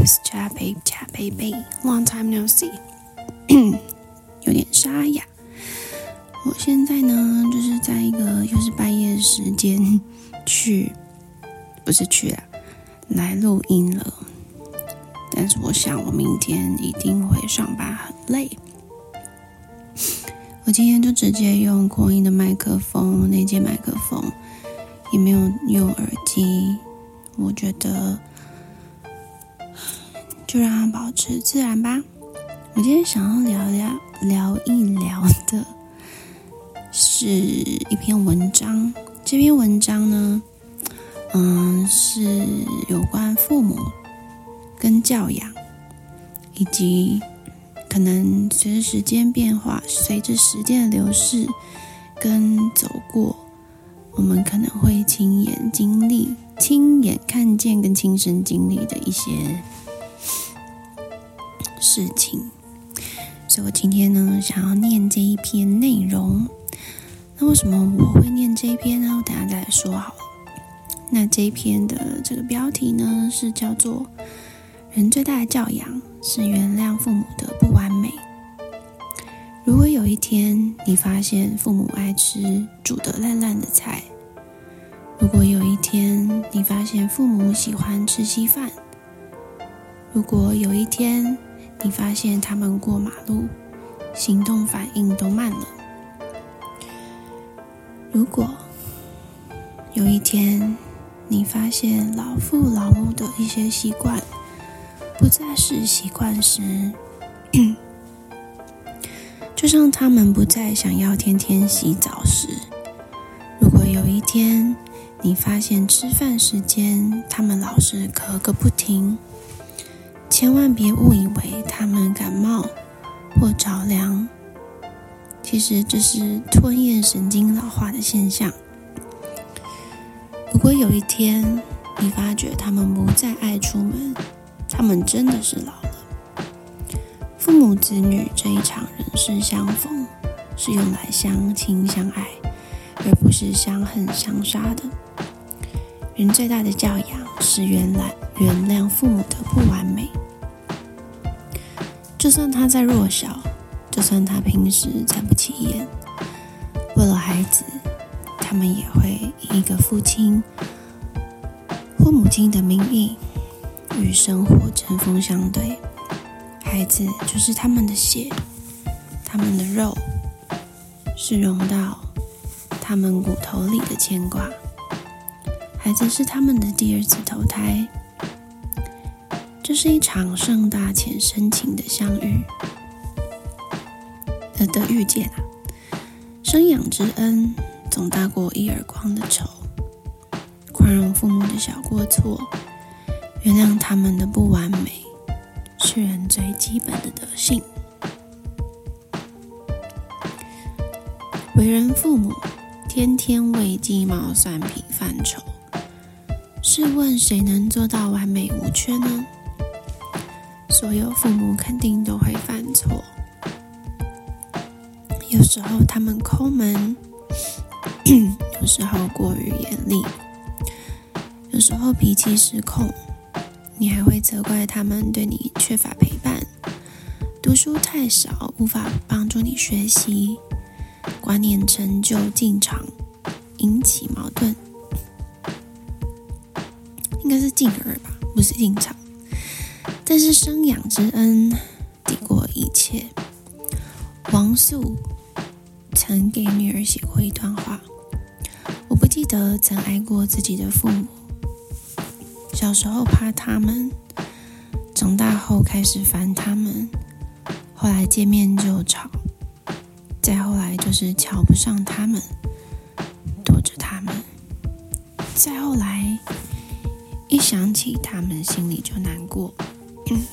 Babes，加 babe，加 baby，long time no see，有点沙哑。我现在呢，就是在一个又是半夜时间去，不是去了，来录音了。但是我想，我明天一定会上班很累。我今天就直接用扩音的麦克风，那件麦克风也没有用耳机。我觉得就让它保持自然吧。我今天想要聊聊聊一聊的。是一篇文章，这篇文章呢，嗯，是有关父母跟教养，以及可能随着时间变化，随着时间的流逝跟走过，我们可能会亲眼经历、亲眼看见跟亲身经历的一些事情。所以我今天呢，想要念这一篇内容。那为什么我会念这一篇呢？我等下再来说好了。那这一篇的这个标题呢，是叫做“人最大的教养是原谅父母的不完美”。如果有一天你发现父母爱吃煮得烂烂的菜，如果有一天你发现父母喜欢吃稀饭，如果有一天你发现他们过马路行动反应都慢了。如果有一天你发现老父老母的一些习惯不再是习惯时，就像他们不再想要天天洗澡时；如果有一天你发现吃饭时间他们老是咳个不停，千万别误以为他们感冒或着凉。其实这是吞咽神经老化的现象。如果有一天你发觉他们不再爱出门，他们真的是老了。父母子女这一场人世相逢，是用来相亲相爱，而不是相恨相杀的。人最大的教养是原来原谅父母的不完美，就算他再弱小。就算他平时再不起眼，为了孩子，他们也会以一个父亲或母亲的名义与生活针锋相对。孩子就是他们的血，他们的肉，是融到他们骨头里的牵挂。孩子是他们的第二次投胎，这是一场盛大且深情的相遇。的遇见啊，生养之恩总大过一耳光的仇。宽容父母的小过错，原谅他们的不完美，是人最基本的德性。为人父母，天天为鸡毛蒜皮犯愁，试问谁能做到完美无缺呢？所有父母肯定都会犯错。有时候他们抠门，有时候过于严厉，有时候脾气失控，你还会责怪他们对你缺乏陪伴，读书太少，无法帮助你学习，观念陈旧进场，引起矛盾，应该是进而吧，不是进场。但是生养之恩抵过一切，王素。曾给女儿写过一段话。我不记得曾爱过自己的父母，小时候怕他们，长大后开始烦他们，后来见面就吵，再后来就是瞧不上他们，躲着他们，再后来一想起他们，心里就难过。嗯，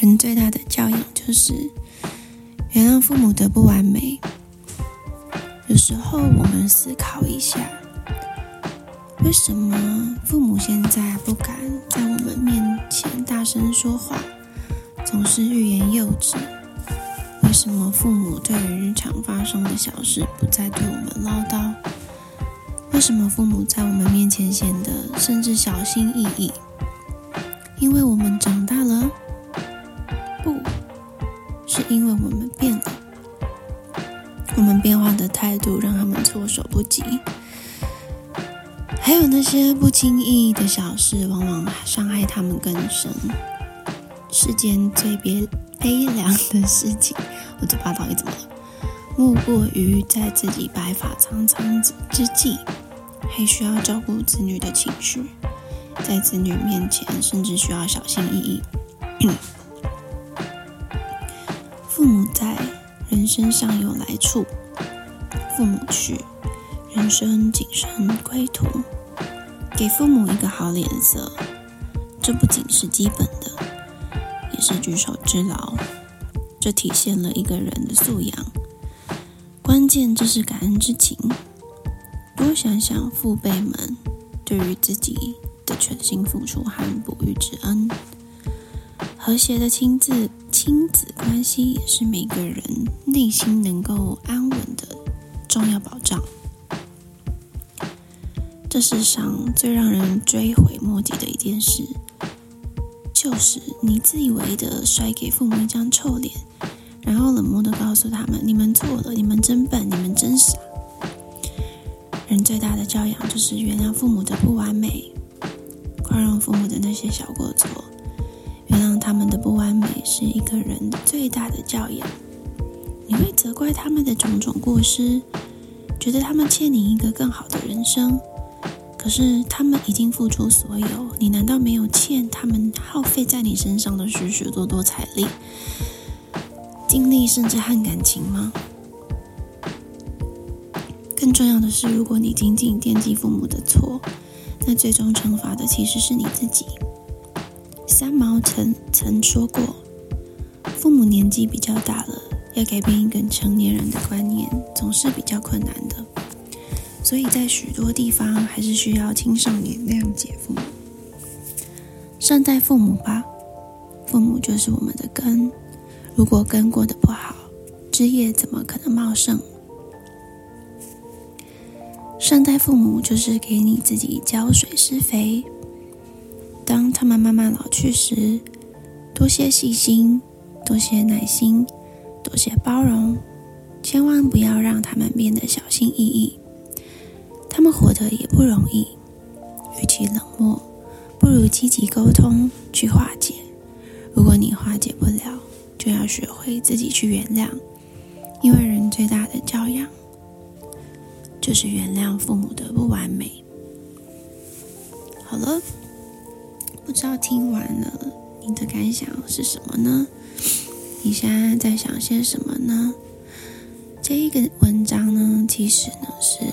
人最大的教养就是。原谅父母的不完美。有时候我们思考一下，为什么父母现在不敢在我们面前大声说话，总是欲言又止？为什么父母对于日常发生的小事不再对我们唠叨？为什么父母在我们面前显得甚至小心翼翼？因为我们长大了？不，是因为我们变了。我们变化的态度让他们措手不及。还有那些不经意的小事，往往伤害他们更深。世间最别悲凉的事情，我嘴巴到底怎么了？莫过于在自己白发苍苍之际，还需要照顾子女的情绪，在子女面前甚至需要小心翼翼。父母在，人生尚有来处；父母去，人生仅剩归途。给父母一个好脸色，这不仅是基本的，也是举手之劳。这体现了一个人的素养。关键就是感恩之情。多想想父辈们对于自己全心付出和哺育之恩。和谐的亲子亲子关系也是每个人内心能够安稳的重要保障。这世上最让人追悔莫及的一件事，就是你自以为的甩给父母一张臭脸，然后冷漠的告诉他们：“你们错了，你们真笨，你们真傻。”人最大的教养就是原谅父母的不完美，宽容父母的那些小过错，原谅他们的不完美是一个人最大的教养。你会责怪他们的种种过失，觉得他们欠你一个更好的人生。可是他们已经付出所有，你难道没有欠他们耗费在你身上的许许多多财力、精力，甚至和感情吗？更重要的是，如果你仅仅惦记父母的错，那最终惩罚的其实是你自己。三毛曾曾说过，父母年纪比较大了，要改变一个成年人的观念，总是比较困难的。所以在许多地方，还是需要青少年谅解父母，善待父母吧。父母就是我们的根，如果根过得不好，枝叶怎么可能茂盛？善待父母就是给你自己浇水施肥，当他们慢慢老去时，多些细心，多些耐心，多些包容，千万不要让他们变得小心翼翼。他们活得也不容易，与其冷漠，不如积极沟通去化解。如果你化解不了，就要学会自己去原谅，因为人最大就是原谅父母的不完美。好了，不知道听完了你的感想是什么呢？你现在在想些什么呢？这一个文章呢，其实呢是。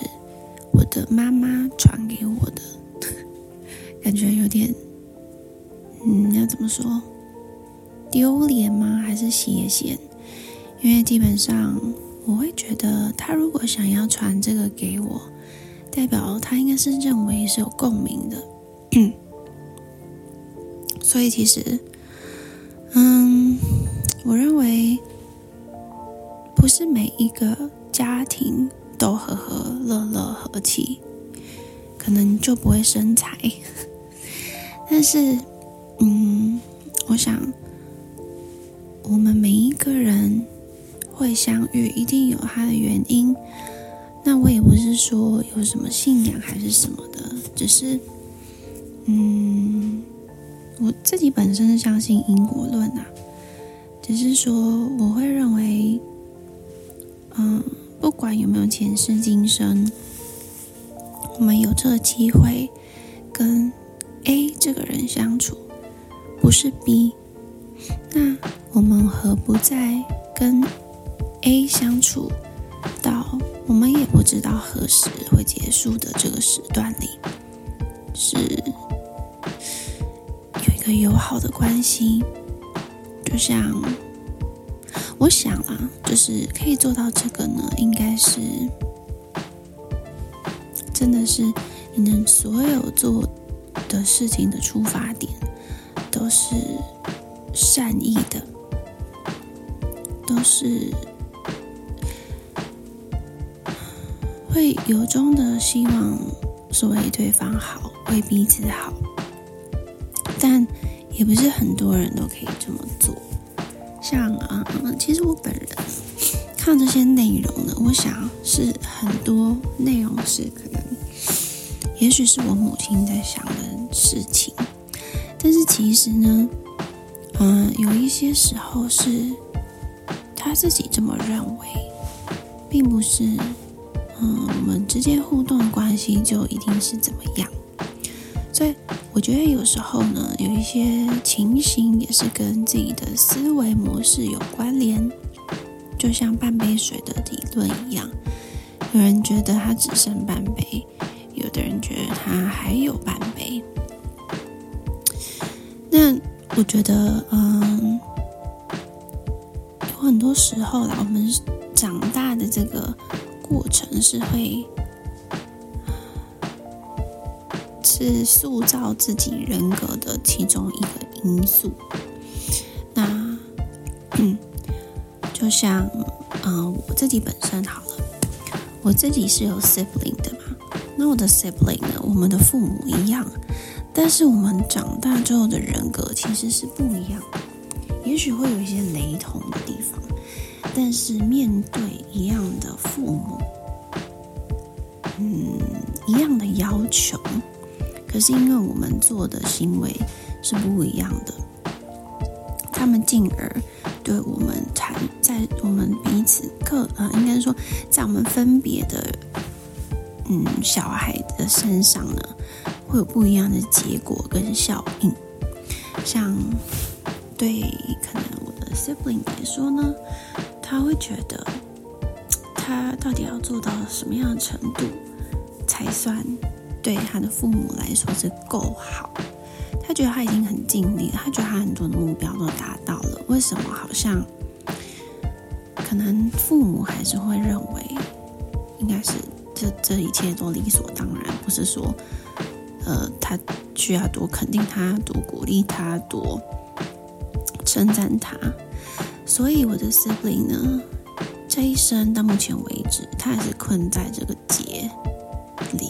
我的妈妈传给我的，感觉有点，嗯，要怎么说？丢脸吗？还是邪嫌？因为基本上我会觉得，他如果想要传这个给我，代表他应该是认为是有共鸣的。所以其实，嗯，我认为不是每一个家庭。都和和乐乐和气，可能就不会生财。但是，嗯，我想，我们每一个人会相遇，一定有他的原因。那我也不是说有什么信仰还是什么的，只是，嗯，我自己本身是相信因果论啊，只是说我会认为，嗯。不管有没有前世今生，我们有这个机会跟 A 这个人相处，不是 B，那我们何不在跟 A 相处到我们也不知道何时会结束的这个时段里，是有一个友好的关系，就像。我想啊，就是可以做到这个呢，应该是真的是你能所有做的事情的出发点都是善意的，都是会由衷的希望说为对方好，为彼此好，但也不是很多人都可以这么做。像啊，其实我本人看这些内容呢，我想是很多内容是可能，也许是我母亲在想的事情，但是其实呢，嗯、有一些时候是他自己这么认为，并不是，嗯、我们之间互动关系就一定是怎么样。所以我觉得有时候呢，有一些情形也是跟自己的思维模式有关联，就像半杯水的理论一样，有人觉得他只剩半杯，有的人觉得他还有半杯。那我觉得，嗯，有很多时候啦，我们长大的这个过程是会。是塑造自己人格的其中一个因素。那，嗯，就像，嗯、我自己本身好了，我自己是有 sibling 的嘛。那我的 sibling 呢，我们的父母一样，但是我们长大之后的人格其实是不一样。也许会有一些雷同的地方，但是面对一样的父母，嗯，一样的要求。可是因为我们做的行为是不一样的，他们进而对我们产在我们彼此各呃，应该说在我们分别的嗯小孩的身上呢，会有不一样的结果跟效应。像对可能我的 sibling 来说呢，他会觉得他到底要做到什么样的程度才算？对他的父母来说是够好，他觉得他已经很尽力了，他觉得他很多的目标都达到了。为什么好像可能父母还是会认为，应该是这这一切都理所当然，不是说呃他需要多肯定他，多鼓励他，多称赞他。所以我的 sibling 呢，这一生到目前为止，他还是困在这个结里。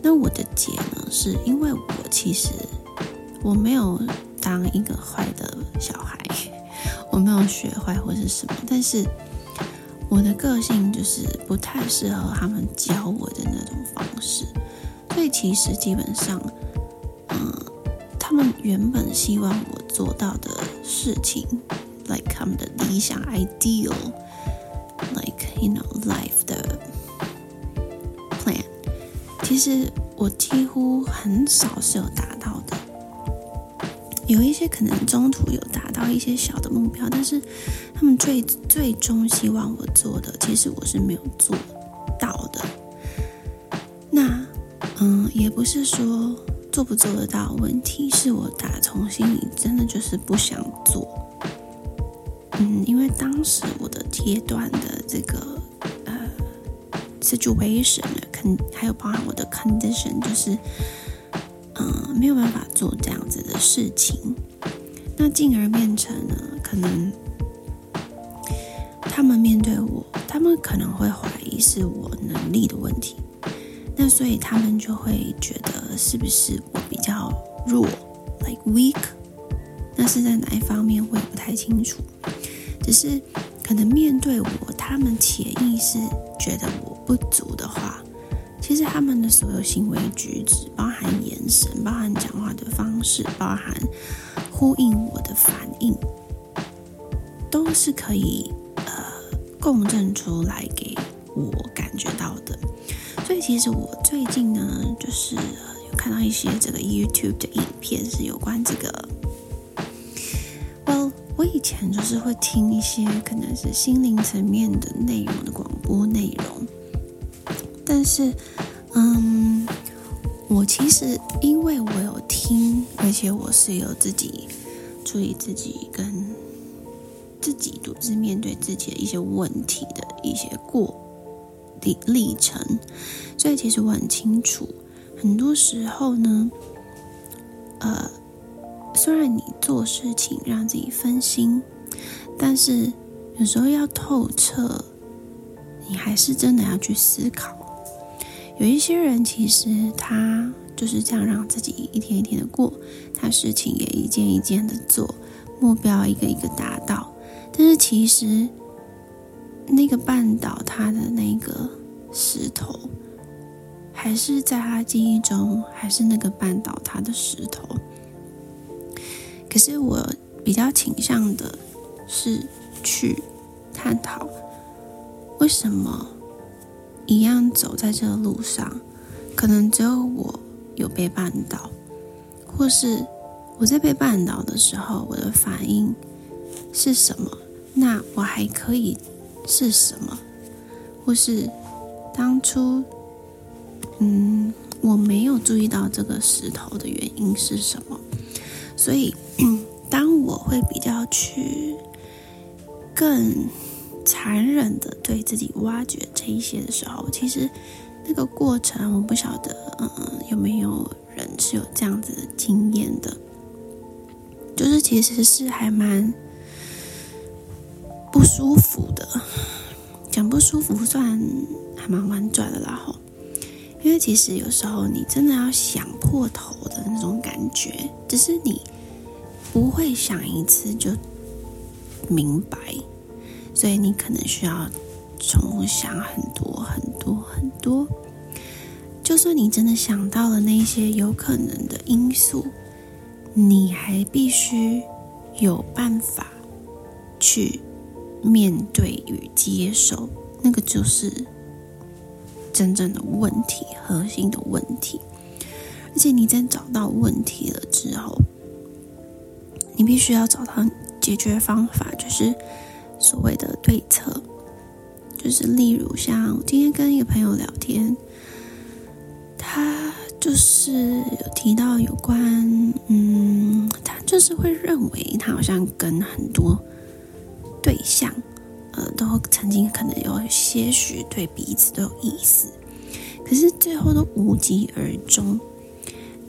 那我的结呢，是因为我其实我没有当一个坏的小孩，我没有学坏或是什么，但是我的个性就是不太适合他们教我的那种方式，所以其实基本上，嗯，他们原本希望我做到的事情，like 他们的理想 ideal，like you know life 的 plan，。其实我几乎很少是有达到的，有一些可能中途有达到一些小的目标，但是他们最最终希望我做的，其实我是没有做到的。那嗯，也不是说做不做得到问题，是我打从心里真的就是不想做。嗯，因为当时我的阶段的这个呃 situation 呢。还有包含我的 condition，就是，嗯，没有办法做这样子的事情，那进而变成呢，可能他们面对我，他们可能会怀疑是我能力的问题，那所以他们就会觉得是不是我比较弱，like weak，那是在哪一方面我也不太清楚，只是可能面对我，他们潜意识觉得我不足的话。其实他们的所有行为举止，包含眼神，包含讲话的方式，包含呼应我的反应，都是可以呃共振出来给我感觉到的。所以其实我最近呢，就是有看到一些这个 YouTube 的影片，是有关这个。以前就是会听一些可能是心灵层面的内容的广播内容。但是，嗯，我其实因为我有听，而且我是有自己注意自己跟自己独自面对自己的一些问题的一些过的历程，所以其实我很清楚，很多时候呢，呃，虽然你做事情让自己分心，但是有时候要透彻，你还是真的要去思考。有一些人其实他就是这样让自己一天一天的过，他事情也一件一件的做，目标一个一个达到。但是其实那个绊倒他的那个石头，还是在他记忆中，还是那个绊倒他的石头。可是我比较倾向的是去探讨，为什么一样走在这个路上，可能只有我有被绊倒，或是我在被绊倒的时候，我的反应是什么？那我还可以是什么？或是当初，嗯，我没有注意到这个石头的原因是什么？所以，当我会比较去更残忍的对自己挖掘这一些的时候，其实那个过程，我不晓得，嗯，有没有人是有这样子的经验的？就是其实是还蛮不舒服的，讲不舒服算还蛮婉转的啦吼。因为其实有时候你真的要想破头的那种感觉，只是你不会想一次就明白，所以你可能需要重想很多很多很多。就算你真的想到了那些有可能的因素，你还必须有办法去。面对与接受，那个就是真正的问题，核心的问题。而且你在找到问题了之后，你必须要找到解决方法，就是所谓的对策。就是例如像我今天跟一个朋友聊天，他就是有提到有关，嗯，他就是会认为他好像跟很多。对象，呃，都曾经可能有些许对彼此都有意思，可是最后都无疾而终。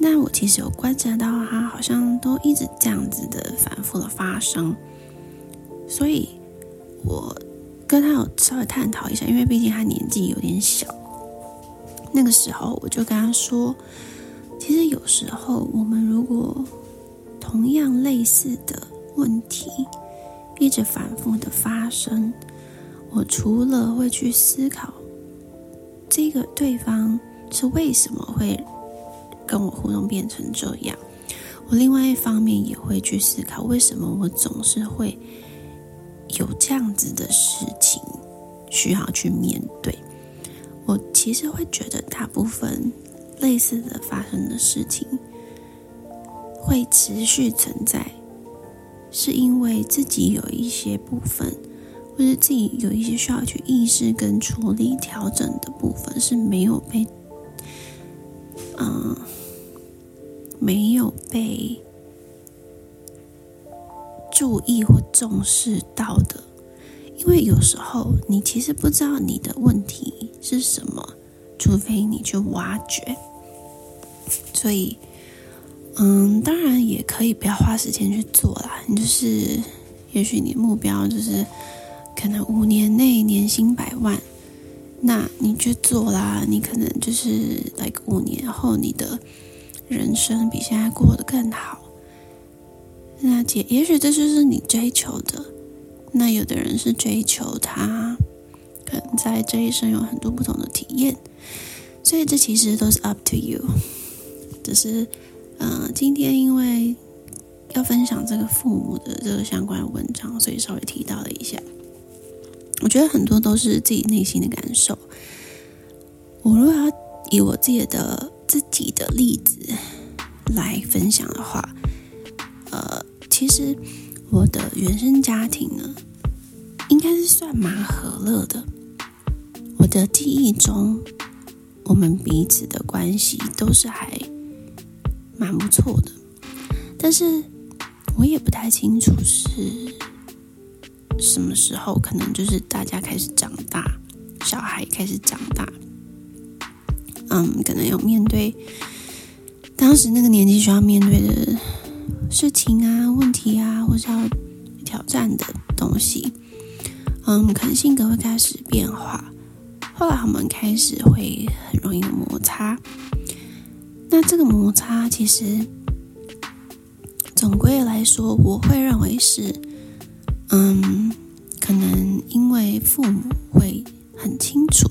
那我其实有观察到，他好像都一直这样子的反复的发生，所以我跟他有稍微探讨一下，因为毕竟他年纪有点小。那个时候我就跟他说，其实有时候我们如果同样类似的问题。一直反复的发生，我除了会去思考这个对方是为什么会跟我互动变成这样，我另外一方面也会去思考为什么我总是会有这样子的事情需要去面对。我其实会觉得大部分类似的发生的事情会持续存在。是因为自己有一些部分，或者自己有一些需要去意识跟处理调整的部分是没有被，嗯，没有被注意或重视到的。因为有时候你其实不知道你的问题是什么，除非你去挖掘。所以。嗯，当然也可以不要花时间去做啦。你就是，也许你目标就是可能五年内年薪百万，那你去做啦。你可能就是来个五年后，你的人生比现在过得更好。那也也许这就是你追求的。那有的人是追求他可能在这一生有很多不同的体验，所以这其实都是 up to you，只是。嗯、呃，今天因为要分享这个父母的这个相关的文章，所以稍微提到了一下。我觉得很多都是自己内心的感受。我如果要以我自己的自己的例子来分享的话，呃，其实我的原生家庭呢，应该是算蛮和乐的。我的记忆中，我们彼此的关系都是还。蛮不错的，但是我也不太清楚是什么时候，可能就是大家开始长大，小孩开始长大，嗯，可能有面对当时那个年纪需要面对的事情啊、问题啊，或是要挑战的东西，嗯，可能性格会开始变化，后来我们开始会很容易摩擦。那这个摩擦其实总归来说，我会认为是，嗯，可能因为父母会很清楚，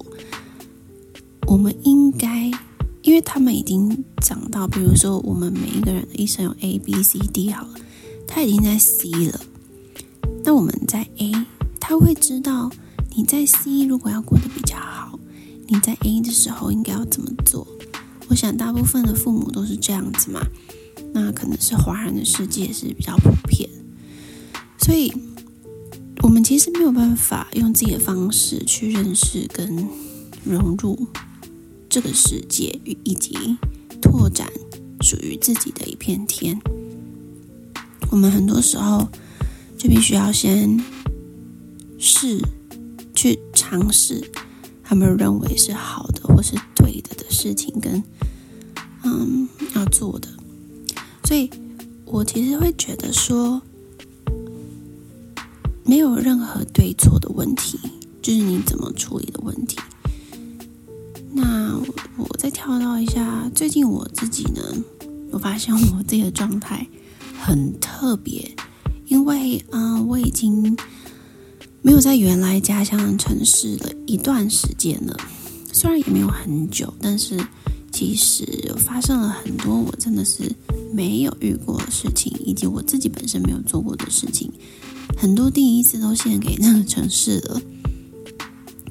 我们应该，因为他们已经讲到，比如说我们每一个人的一生有 A、B、C、D 好了，他已经在 C 了，那我们在 A，他会知道你在 C 如果要过得比较好，你在 A 的时候应该要怎么做。我想大部分的父母都是这样子嘛，那可能是华人的世界是比较普遍，所以我们其实没有办法用自己的方式去认识跟融入这个世界，以及拓展属于自己的一片天。我们很多时候就必须要先试去尝试他们认为是好的或是对的的事情跟。嗯，要做的，所以我其实会觉得说，没有任何对错的问题，就是你怎么处理的问题。那我，再跳到一下，最近我自己呢，我发现我自己的状态很特别，因为啊、我已经没有在原来家乡的城市了一段时间了，虽然也没有很久，但是。其实发生了很多我真的是没有遇过的事情，以及我自己本身没有做过的事情，很多第一次都献给那个城市了。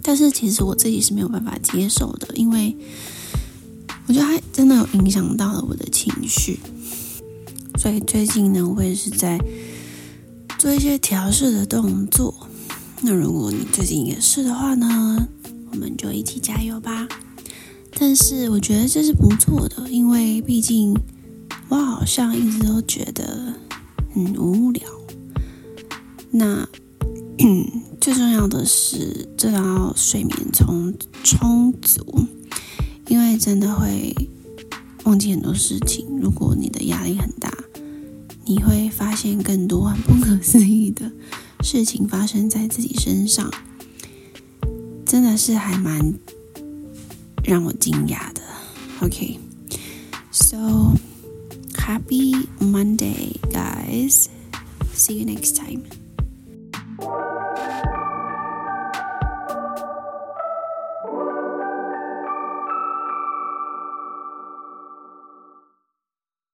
但是其实我自己是没有办法接受的，因为我觉得它真的有影响到了我的情绪。所以最近呢，我也是在做一些调试的动作。那如果你最近也是的话呢，我们就一起加油吧。但是我觉得这是不错的，因为毕竟我好像一直都觉得很无聊。那 最重要的是，真的要睡眠充充足，因为真的会忘记很多事情。如果你的压力很大，你会发现更多很不可思议的事情发生在自己身上，真的是还蛮。让我惊讶的，OK，So happy Monday, guys. See you next time.